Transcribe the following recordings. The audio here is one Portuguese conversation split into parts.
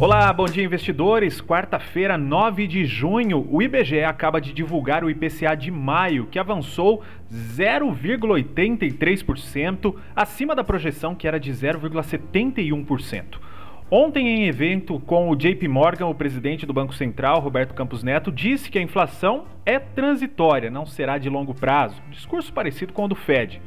Olá, bom dia investidores. Quarta-feira, 9 de junho, o IBGE acaba de divulgar o IPCA de maio, que avançou 0,83%, acima da projeção que era de 0,71%. Ontem, em evento com o JP Morgan, o presidente do Banco Central, Roberto Campos Neto, disse que a inflação é transitória, não será de longo prazo. Discurso parecido com o do Fed.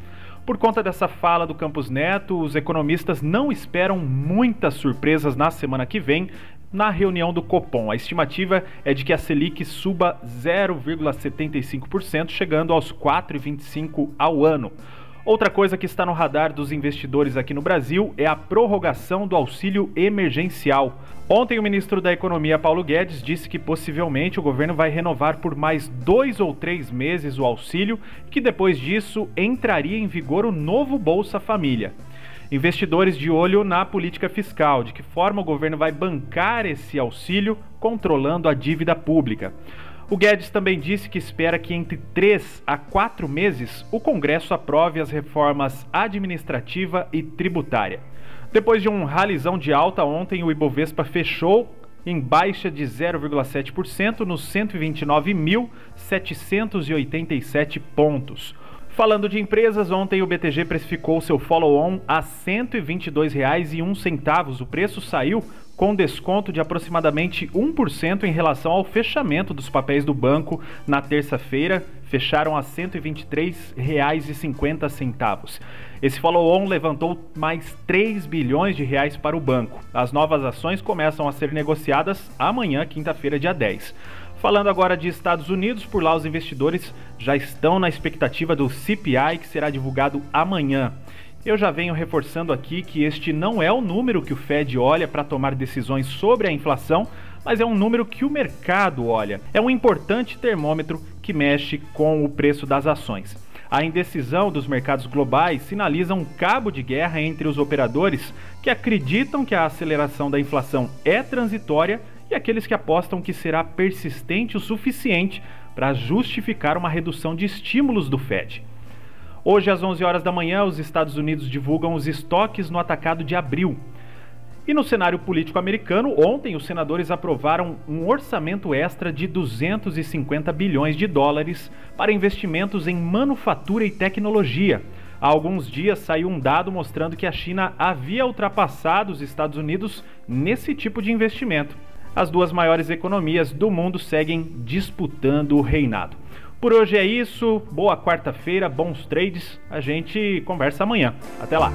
Por conta dessa fala do Campos Neto, os economistas não esperam muitas surpresas na semana que vem na reunião do Copom. A estimativa é de que a Selic suba 0,75%, chegando aos 4,25 ao ano. Outra coisa que está no radar dos investidores aqui no Brasil é a prorrogação do auxílio emergencial. Ontem, o ministro da Economia, Paulo Guedes, disse que possivelmente o governo vai renovar por mais dois ou três meses o auxílio, que depois disso entraria em vigor o novo Bolsa Família. Investidores de olho na política fiscal, de que forma o governo vai bancar esse auxílio controlando a dívida pública. O Guedes também disse que espera que entre três a quatro meses o Congresso aprove as reformas administrativa e tributária. Depois de um ralizão de alta ontem, o Ibovespa fechou em baixa de 0,7% nos 129.787 pontos. Falando de empresas, ontem o BTG precificou seu follow-on a R$ 122,01. O preço saiu com desconto de aproximadamente 1% em relação ao fechamento dos papéis do banco na terça-feira, fecharam a R$ 123,50. Esse follow-on levantou mais 3 bilhões de reais para o banco. As novas ações começam a ser negociadas amanhã, quinta-feira, dia 10. Falando agora de Estados Unidos, por lá os investidores já estão na expectativa do CPI que será divulgado amanhã. Eu já venho reforçando aqui que este não é o número que o Fed olha para tomar decisões sobre a inflação, mas é um número que o mercado olha. É um importante termômetro que mexe com o preço das ações. A indecisão dos mercados globais sinaliza um cabo de guerra entre os operadores que acreditam que a aceleração da inflação é transitória e aqueles que apostam que será persistente o suficiente para justificar uma redução de estímulos do Fed. Hoje, às 11 horas da manhã, os Estados Unidos divulgam os estoques no atacado de abril. E no cenário político americano, ontem os senadores aprovaram um orçamento extra de 250 bilhões de dólares para investimentos em manufatura e tecnologia. Há alguns dias saiu um dado mostrando que a China havia ultrapassado os Estados Unidos nesse tipo de investimento. As duas maiores economias do mundo seguem disputando o reinado. Por hoje é isso. Boa quarta-feira, bons trades. A gente conversa amanhã. Até lá.